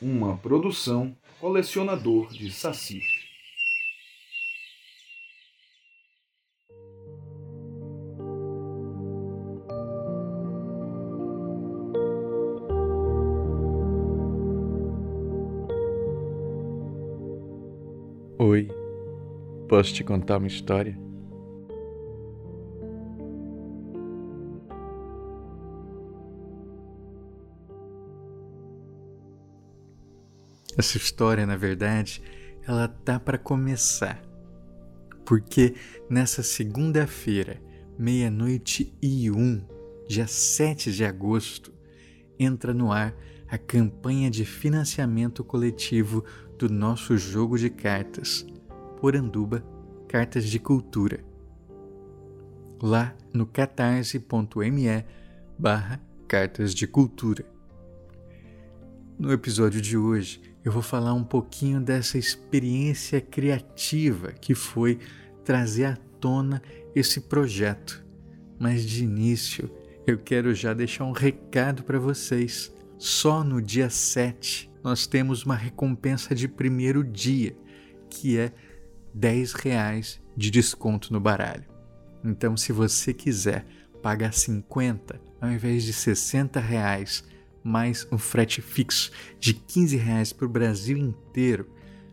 uma produção colecionador de Saci. Oi, posso te contar uma história? Essa história, na verdade, ela tá para começar. Porque nessa segunda-feira, meia-noite e um, dia 7 de agosto, entra no ar a campanha de financiamento coletivo do nosso jogo de cartas, Poranduba Cartas de Cultura. Lá no catarse.me barra Cartas de Cultura. No episódio de hoje, eu vou falar um pouquinho dessa experiência criativa que foi trazer à tona esse projeto. Mas de início, eu quero já deixar um recado para vocês. Só no dia 7 nós temos uma recompensa de primeiro dia, que é 10 reais de desconto no baralho. Então, se você quiser pagar 50 ao invés de 60 reais mais um frete fixo de 15 reais para o Brasil inteiro,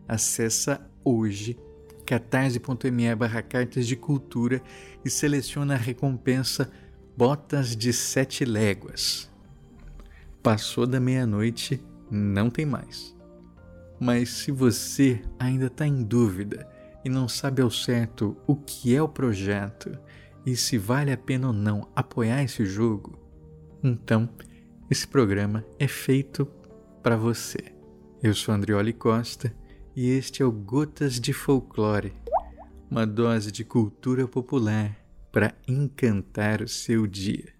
acessa hoje catarse.me barra cartas de cultura e seleciona a recompensa Botas de Sete Léguas. Passou da meia-noite, não tem mais. Mas se você ainda está em dúvida e não sabe ao certo o que é o projeto e se vale a pena ou não apoiar esse jogo, então esse programa é feito para você. Eu sou Andrioli Costa e este é o Gotas de Folclore, uma dose de cultura popular para encantar o seu dia.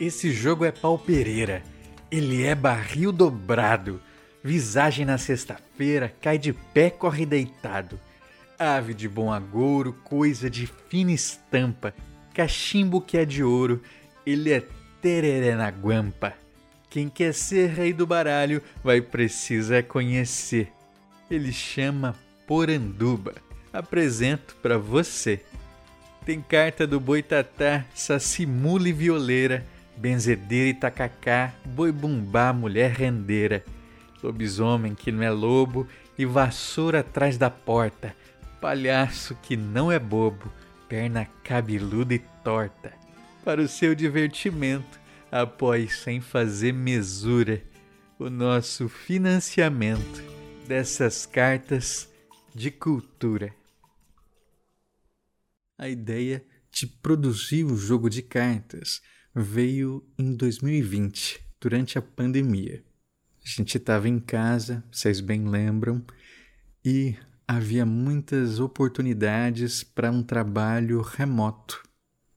Esse jogo é pau pereira. Ele é barril dobrado. Visagem na sexta-feira, cai de pé, corre deitado. Ave de bom agouro, coisa de fina estampa, cachimbo que é de ouro, ele é tereré na guampa. Quem quer ser rei do baralho vai precisar conhecer. Ele chama Poranduba. Apresento para você. Tem carta do boitatá, sacimula e violeira, benzedeira e tacacá, boi bumbá, mulher rendeira, lobisomem que não é lobo e vassoura atrás da porta, palhaço que não é bobo, perna cabeluda e torta. Para o seu divertimento, apoie sem fazer mesura o nosso financiamento dessas cartas de cultura. A ideia de produzir o jogo de cartas veio em 2020, durante a pandemia. A gente estava em casa, vocês bem lembram, e havia muitas oportunidades para um trabalho remoto.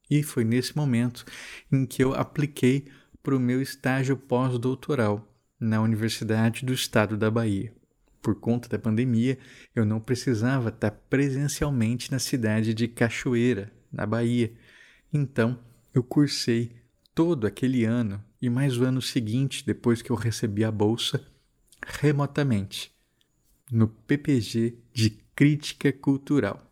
E foi nesse momento em que eu apliquei para o meu estágio pós-doutoral na Universidade do Estado da Bahia. Por conta da pandemia, eu não precisava estar presencialmente na cidade de Cachoeira, na Bahia. Então, eu cursei todo aquele ano e mais o ano seguinte, depois que eu recebi a bolsa, remotamente no PPG de Crítica Cultural.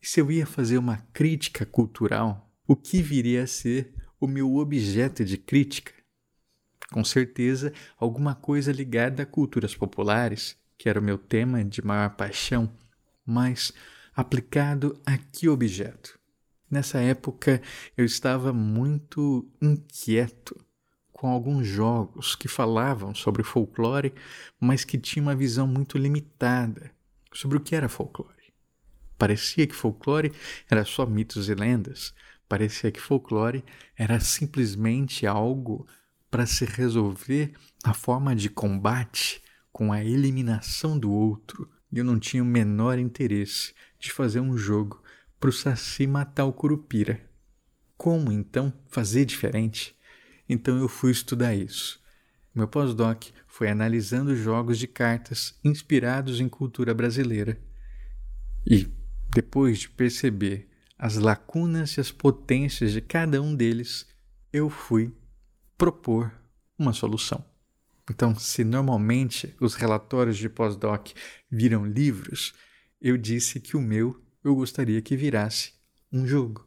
E se eu ia fazer uma crítica cultural, o que viria a ser o meu objeto de crítica? Com certeza, alguma coisa ligada a culturas populares, que era o meu tema de maior paixão, mas aplicado a que objeto? Nessa época eu estava muito inquieto com alguns jogos que falavam sobre folclore, mas que tinham uma visão muito limitada sobre o que era folclore. Parecia que folclore era só mitos e lendas, parecia que folclore era simplesmente algo para se resolver a forma de combate com a eliminação do outro, e eu não tinha o menor interesse de fazer um jogo para o Saci matar o Curupira. Como então fazer diferente? Então eu fui estudar isso. Meu pós-doc foi analisando jogos de cartas inspirados em cultura brasileira. E, depois de perceber as lacunas e as potências de cada um deles, eu fui propor uma solução. Então, se normalmente os relatórios de pós-doc viram livros, eu disse que o meu eu gostaria que virasse um jogo.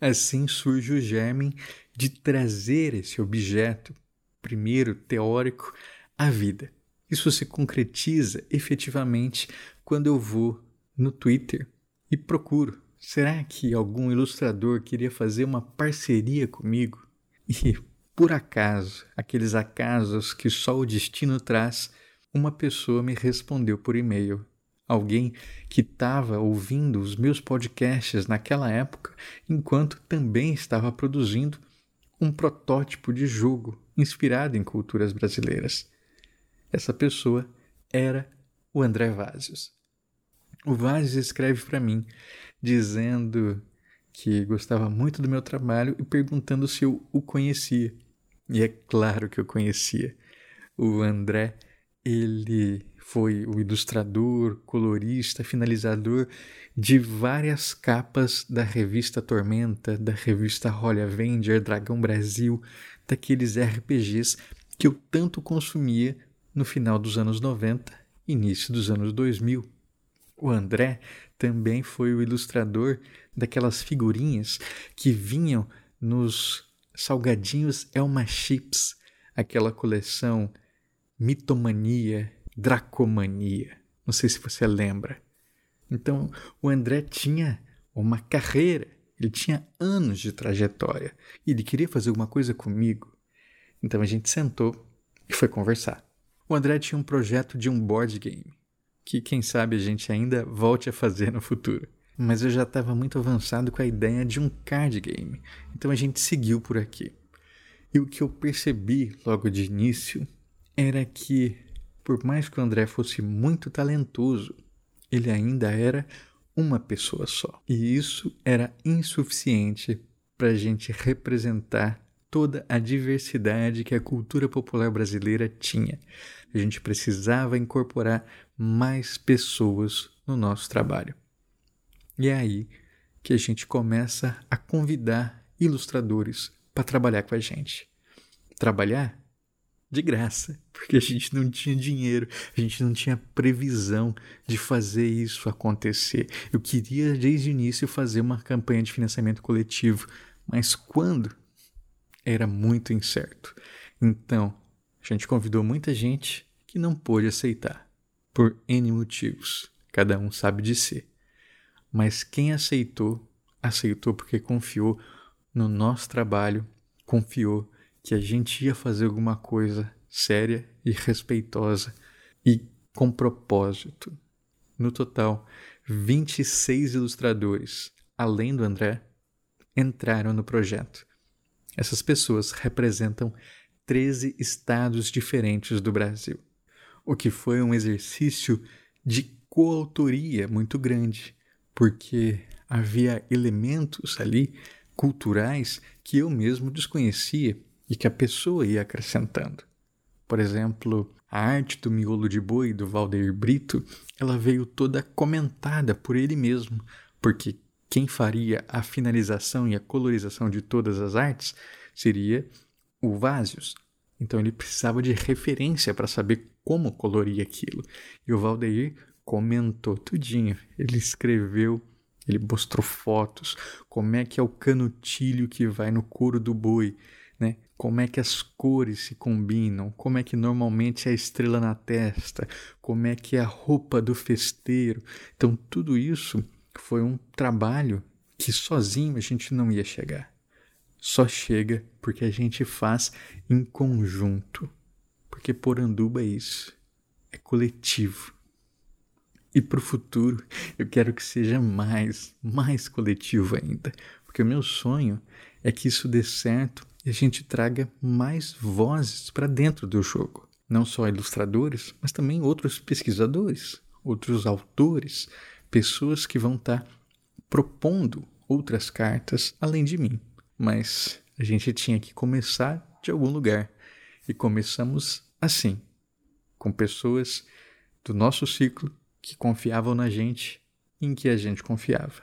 Assim surge o germe de trazer esse objeto, primeiro teórico, à vida. Isso se concretiza efetivamente quando eu vou no Twitter e procuro. Será que algum ilustrador queria fazer uma parceria comigo? E por acaso, aqueles acasos que só o destino traz, uma pessoa me respondeu por e-mail. Alguém que estava ouvindo os meus podcasts naquela época, enquanto também estava produzindo um protótipo de jogo inspirado em culturas brasileiras. Essa pessoa era o André Vazios. O Vazios escreve para mim dizendo que gostava muito do meu trabalho e perguntando se eu o conhecia. E é claro que eu conhecia. O André, ele foi o ilustrador, colorista, finalizador de várias capas da revista Tormenta, da revista Holly Avenger, Dragão Brasil, daqueles RPGs que eu tanto consumia no final dos anos 90, início dos anos 2000. O André também foi o ilustrador daquelas figurinhas que vinham nos Salgadinhos Elma Chips, aquela coleção Mitomania, Dracomania. Não sei se você lembra. Então, o André tinha uma carreira, ele tinha anos de trajetória e ele queria fazer alguma coisa comigo. Então a gente sentou e foi conversar. O André tinha um projeto de um board game, que quem sabe a gente ainda volte a fazer no futuro mas eu já estava muito avançado com a ideia de um card game, então a gente seguiu por aqui. E o que eu percebi logo de início era que, por mais que o André fosse muito talentoso, ele ainda era uma pessoa só. E isso era insuficiente para a gente representar toda a diversidade que a cultura popular brasileira tinha. A gente precisava incorporar mais pessoas no nosso trabalho. E é aí que a gente começa a convidar ilustradores para trabalhar com a gente. Trabalhar de graça, porque a gente não tinha dinheiro, a gente não tinha previsão de fazer isso acontecer. Eu queria desde o início fazer uma campanha de financiamento coletivo, mas quando era muito incerto. Então, a gente convidou muita gente que não pôde aceitar, por N motivos, cada um sabe de si. Mas quem aceitou, aceitou porque confiou no nosso trabalho, confiou que a gente ia fazer alguma coisa séria e respeitosa e com propósito. No total, 26 ilustradores, além do André, entraram no projeto. Essas pessoas representam 13 estados diferentes do Brasil, o que foi um exercício de coautoria muito grande porque havia elementos ali culturais que eu mesmo desconhecia e que a pessoa ia acrescentando. Por exemplo, a arte do miolo de boi do Valdeir Brito, ela veio toda comentada por ele mesmo, porque quem faria a finalização e a colorização de todas as artes seria o Vásios. Então ele precisava de referência para saber como colorir aquilo. E o Valdeir comentou tudinho. Ele escreveu, ele mostrou fotos, como é que é o canutilho que vai no couro do boi? Como é que as cores se combinam, como é que normalmente é a estrela na testa, como é que é a roupa do festeiro. Então tudo isso foi um trabalho que sozinho a gente não ia chegar. Só chega porque a gente faz em conjunto. Porque Poranduba é isso, é coletivo. E para o futuro, eu quero que seja mais, mais coletivo ainda. Porque o meu sonho é que isso dê certo e a gente traga mais vozes para dentro do jogo. Não só ilustradores, mas também outros pesquisadores, outros autores, pessoas que vão estar tá propondo outras cartas além de mim. Mas a gente tinha que começar de algum lugar. E começamos assim, com pessoas do nosso ciclo que confiavam na gente em que a gente confiava.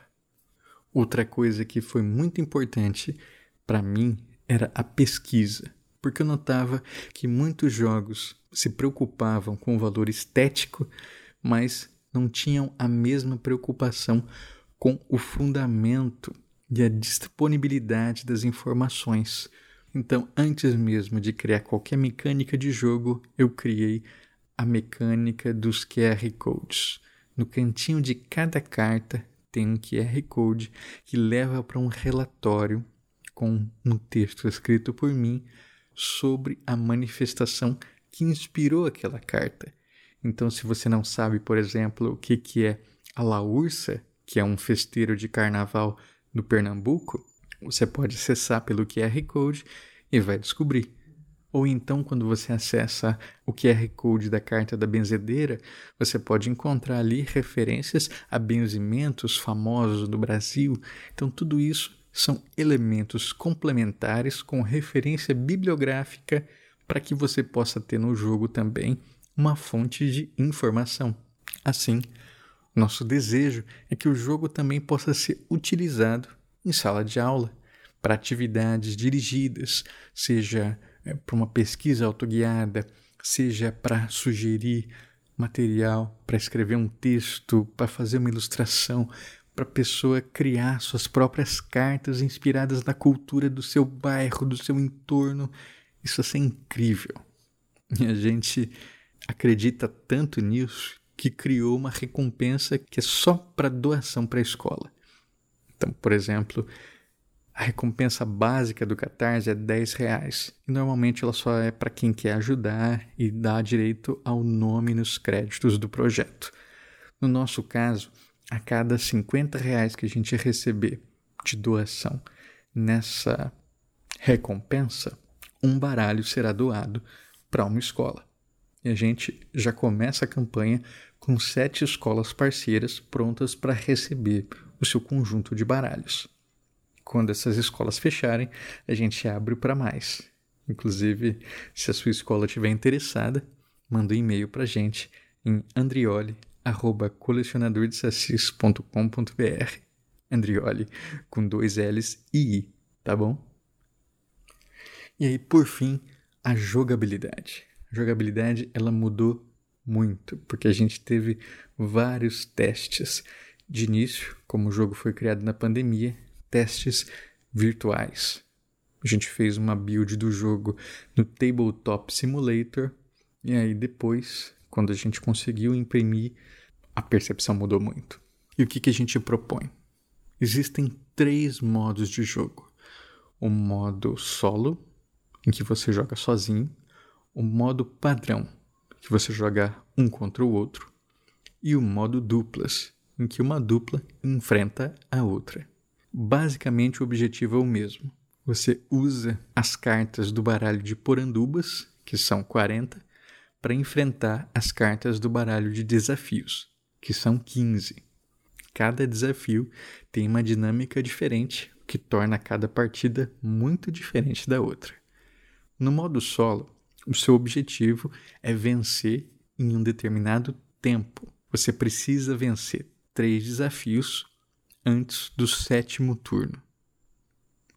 Outra coisa que foi muito importante para mim era a pesquisa. porque eu notava que muitos jogos se preocupavam com o valor estético, mas não tinham a mesma preocupação com o fundamento e a disponibilidade das informações. Então, antes mesmo de criar qualquer mecânica de jogo, eu criei a mecânica dos QR Codes. No cantinho de cada carta tem um QR Code que leva para um relatório com um texto escrito por mim sobre a manifestação que inspirou aquela carta. Então, se você não sabe, por exemplo, o que, que é a Laursa, que é um festeiro de carnaval do Pernambuco, você pode acessar pelo QR Code e vai descobrir. Ou então, quando você acessa o QR Code da carta da benzedeira, você pode encontrar ali referências a benzimentos famosos do Brasil. Então, tudo isso são elementos complementares com referência bibliográfica para que você possa ter no jogo também uma fonte de informação. Assim, nosso desejo é que o jogo também possa ser utilizado em sala de aula, para atividades dirigidas, seja é, para uma pesquisa autoguiada, seja para sugerir material, para escrever um texto, para fazer uma ilustração, para a pessoa criar suas próprias cartas inspiradas na cultura do seu bairro, do seu entorno. Isso é incrível. E a gente acredita tanto nisso que criou uma recompensa que é só para doação para a escola. Então, por exemplo, a recompensa básica do Catarse é 10 reais. E normalmente ela só é para quem quer ajudar e dá direito ao nome nos créditos do projeto. No nosso caso, a cada 50 reais que a gente receber de doação nessa recompensa, um baralho será doado para uma escola. E a gente já começa a campanha com sete escolas parceiras prontas para receber o seu conjunto de baralhos. Quando essas escolas fecharem, a gente abre para mais. Inclusive, se a sua escola estiver interessada, manda um e-mail para a gente em andrioli@colecionadordesassis.com.br. Andrioli com dois L's e I, tá bom? E aí, por fim, a jogabilidade. A jogabilidade ela mudou muito, porque a gente teve vários testes. De início, como o jogo foi criado na pandemia, testes virtuais. A gente fez uma build do jogo no Tabletop Simulator e aí depois, quando a gente conseguiu imprimir, a percepção mudou muito. E o que, que a gente propõe? Existem três modos de jogo: o modo solo, em que você joga sozinho, o modo padrão, que você joga um contra o outro, e o modo duplas, em que uma dupla enfrenta a outra. Basicamente, o objetivo é o mesmo. Você usa as cartas do baralho de porandubas, que são 40, para enfrentar as cartas do baralho de desafios, que são 15. Cada desafio tem uma dinâmica diferente, o que torna cada partida muito diferente da outra. No modo solo, o seu objetivo é vencer em um determinado tempo. Você precisa vencer três desafios antes do sétimo turno.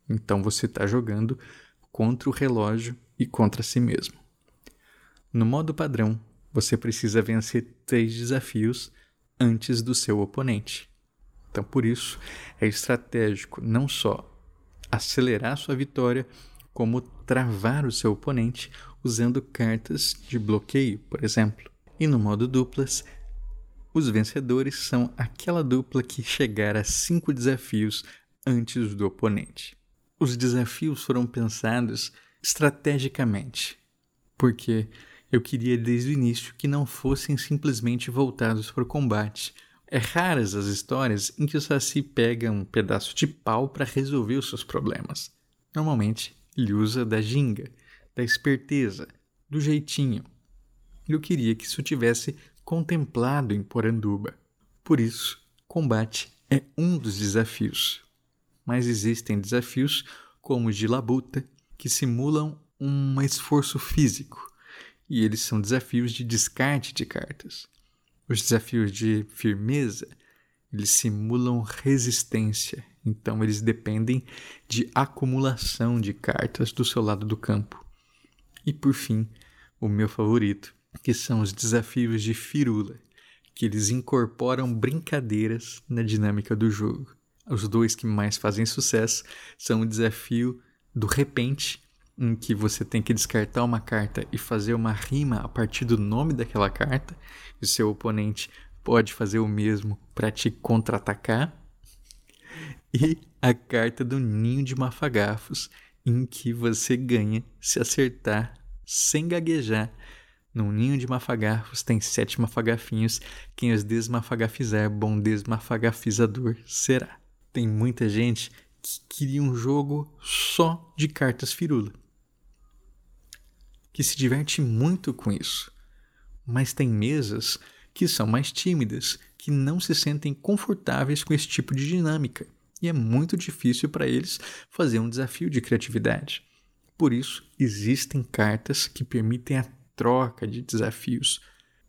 Então você está jogando contra o relógio e contra si mesmo. No modo padrão, você precisa vencer três desafios antes do seu oponente. Então, por isso, é estratégico não só acelerar sua vitória, como travar o seu oponente usando cartas de bloqueio, por exemplo. E no modo duplas, os vencedores são aquela dupla que chegar a cinco desafios antes do oponente. Os desafios foram pensados estrategicamente, porque eu queria desde o início que não fossem simplesmente voltados para o combate. É raras as histórias em que o Saci pega um pedaço de pau para resolver os seus problemas. Normalmente, ele usa da ginga, da esperteza, do jeitinho. Eu queria que isso tivesse contemplado em Poranduba. Por isso, combate é um dos desafios. Mas existem desafios como o de labuta, que simulam um esforço físico, e eles são desafios de descarte de cartas. Os desafios de firmeza, eles simulam resistência, então eles dependem de acumulação de cartas do seu lado do campo. E por fim, o meu favorito, que são os desafios de firula, que eles incorporam brincadeiras na dinâmica do jogo. Os dois que mais fazem sucesso são o desafio do repente, em que você tem que descartar uma carta e fazer uma rima a partir do nome daquela carta, e o seu oponente pode fazer o mesmo para te contra-atacar. E a carta do ninho de mafagafos, em que você ganha se acertar sem gaguejar. No ninho de mafagafos tem sete mafagafinhos. Quem os desmafagafizar, bom desmafagafizador será. Tem muita gente que queria um jogo só de cartas firula. Que se diverte muito com isso. Mas tem mesas que são mais tímidas, que não se sentem confortáveis com esse tipo de dinâmica e é muito difícil para eles fazer um desafio de criatividade. Por isso, existem cartas que permitem a troca de desafios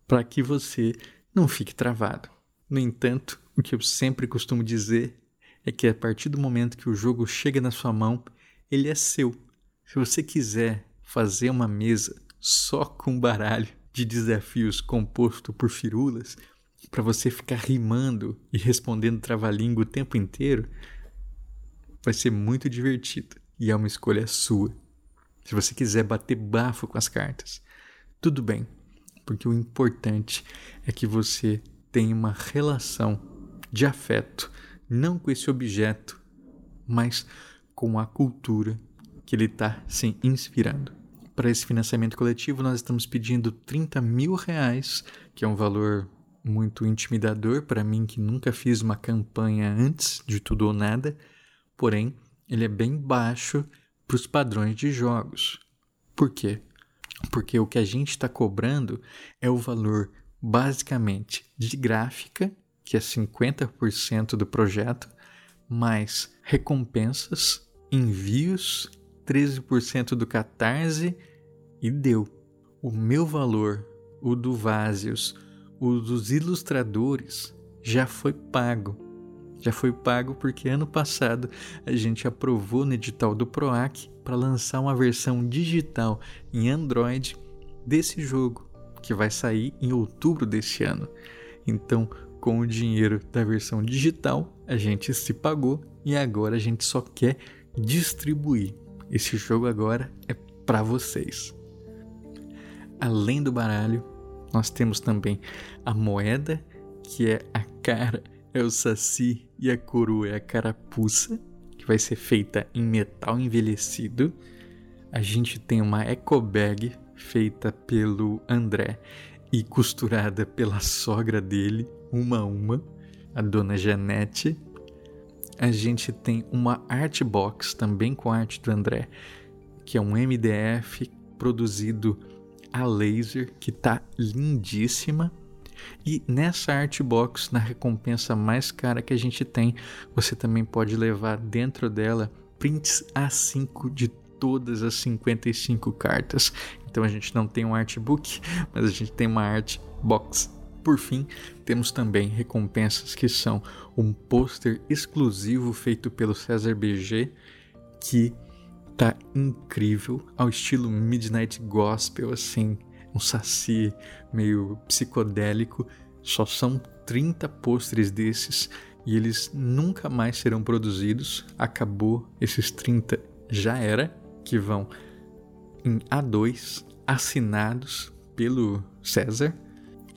para que você não fique travado. No entanto, o que eu sempre costumo dizer é que a partir do momento que o jogo chega na sua mão, ele é seu. Se você quiser fazer uma mesa só com baralho de desafios composto por firulas, para você ficar rimando e respondendo trava-língua o tempo inteiro, vai ser muito divertido e é uma escolha sua. Se você quiser bater bafo com as cartas, tudo bem, porque o importante é que você tenha uma relação de afeto, não com esse objeto, mas com a cultura que ele está se inspirando. Para esse financiamento coletivo, nós estamos pedindo 30 mil reais, que é um valor muito intimidador para mim que nunca fiz uma campanha antes de tudo ou nada, porém ele é bem baixo para os padrões de jogos. Por quê? Porque o que a gente está cobrando é o valor basicamente de gráfica, que é 50% do projeto, mais recompensas, envios, 13% do Catarse e deu. O meu valor, o do Vasius, o dos ilustradores já foi pago. Já foi pago porque ano passado a gente aprovou no edital do PROAC para lançar uma versão digital em Android desse jogo, que vai sair em outubro deste ano. Então, com o dinheiro da versão digital, a gente se pagou e agora a gente só quer distribuir. Esse jogo agora é para vocês. Além do baralho, nós temos também a moeda, que é a cara, é o saci, e a coroa é a carapuça, que vai ser feita em metal envelhecido. A gente tem uma eco bag feita pelo André e costurada pela sogra dele, uma a uma, a dona Janete. A gente tem uma art box também com arte do André, que é um MDF produzido a laser, que tá lindíssima. E nessa art box, na recompensa mais cara que a gente tem, você também pode levar dentro dela prints A5 de todas as 55 cartas. Então a gente não tem um artbook, mas a gente tem uma art box. Por fim, temos também recompensas que são um pôster exclusivo feito pelo César BG, que tá incrível, ao estilo Midnight Gospel, assim, um saci meio psicodélico. Só são 30 pôsteres desses e eles nunca mais serão produzidos. Acabou esses 30, já era, que vão em A2, assinados pelo César.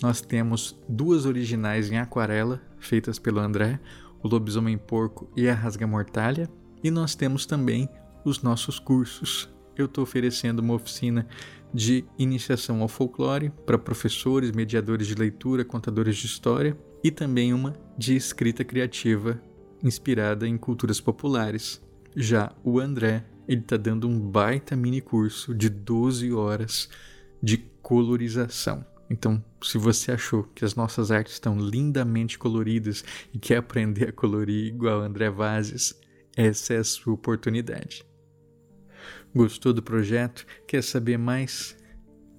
Nós temos duas originais em aquarela, feitas pelo André, o Lobisomem Porco e a Rasga Mortalha. E nós temos também os nossos cursos. Eu estou oferecendo uma oficina de iniciação ao folclore para professores, mediadores de leitura, contadores de história e também uma de escrita criativa inspirada em culturas populares. Já o André, ele está dando um baita mini curso de 12 horas de colorização. Então, se você achou que as nossas artes estão lindamente coloridas e quer aprender a colorir igual André Vazes, essa é a sua oportunidade. Gostou do projeto? Quer saber mais?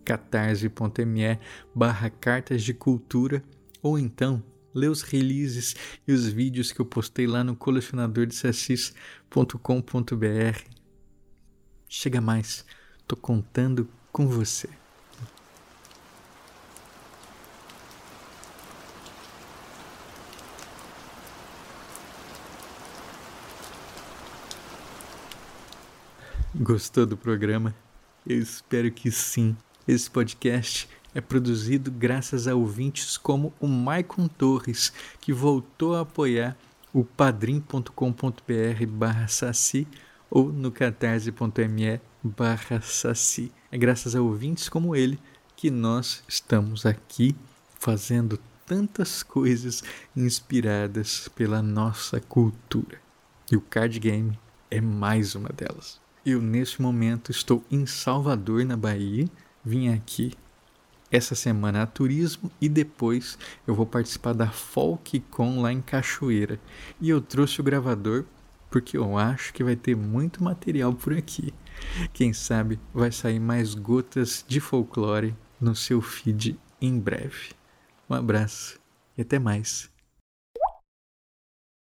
catarse.me barra cartas de cultura ou então lê os releases e os vídeos que eu postei lá no colecionador de Chega mais, tô contando com você. Gostou do programa? Eu espero que sim. Esse podcast é produzido graças a ouvintes como o Maicon Torres, que voltou a apoiar o padrim.com.br barra saci ou no catarse.me barra saci. É graças a ouvintes como ele que nós estamos aqui fazendo tantas coisas inspiradas pela nossa cultura. E o card game é mais uma delas. Eu, neste momento, estou em Salvador, na Bahia. Vim aqui essa semana a turismo e depois eu vou participar da FolkCon lá em Cachoeira. E eu trouxe o gravador porque eu acho que vai ter muito material por aqui. Quem sabe vai sair mais gotas de folclore no seu feed em breve. Um abraço e até mais.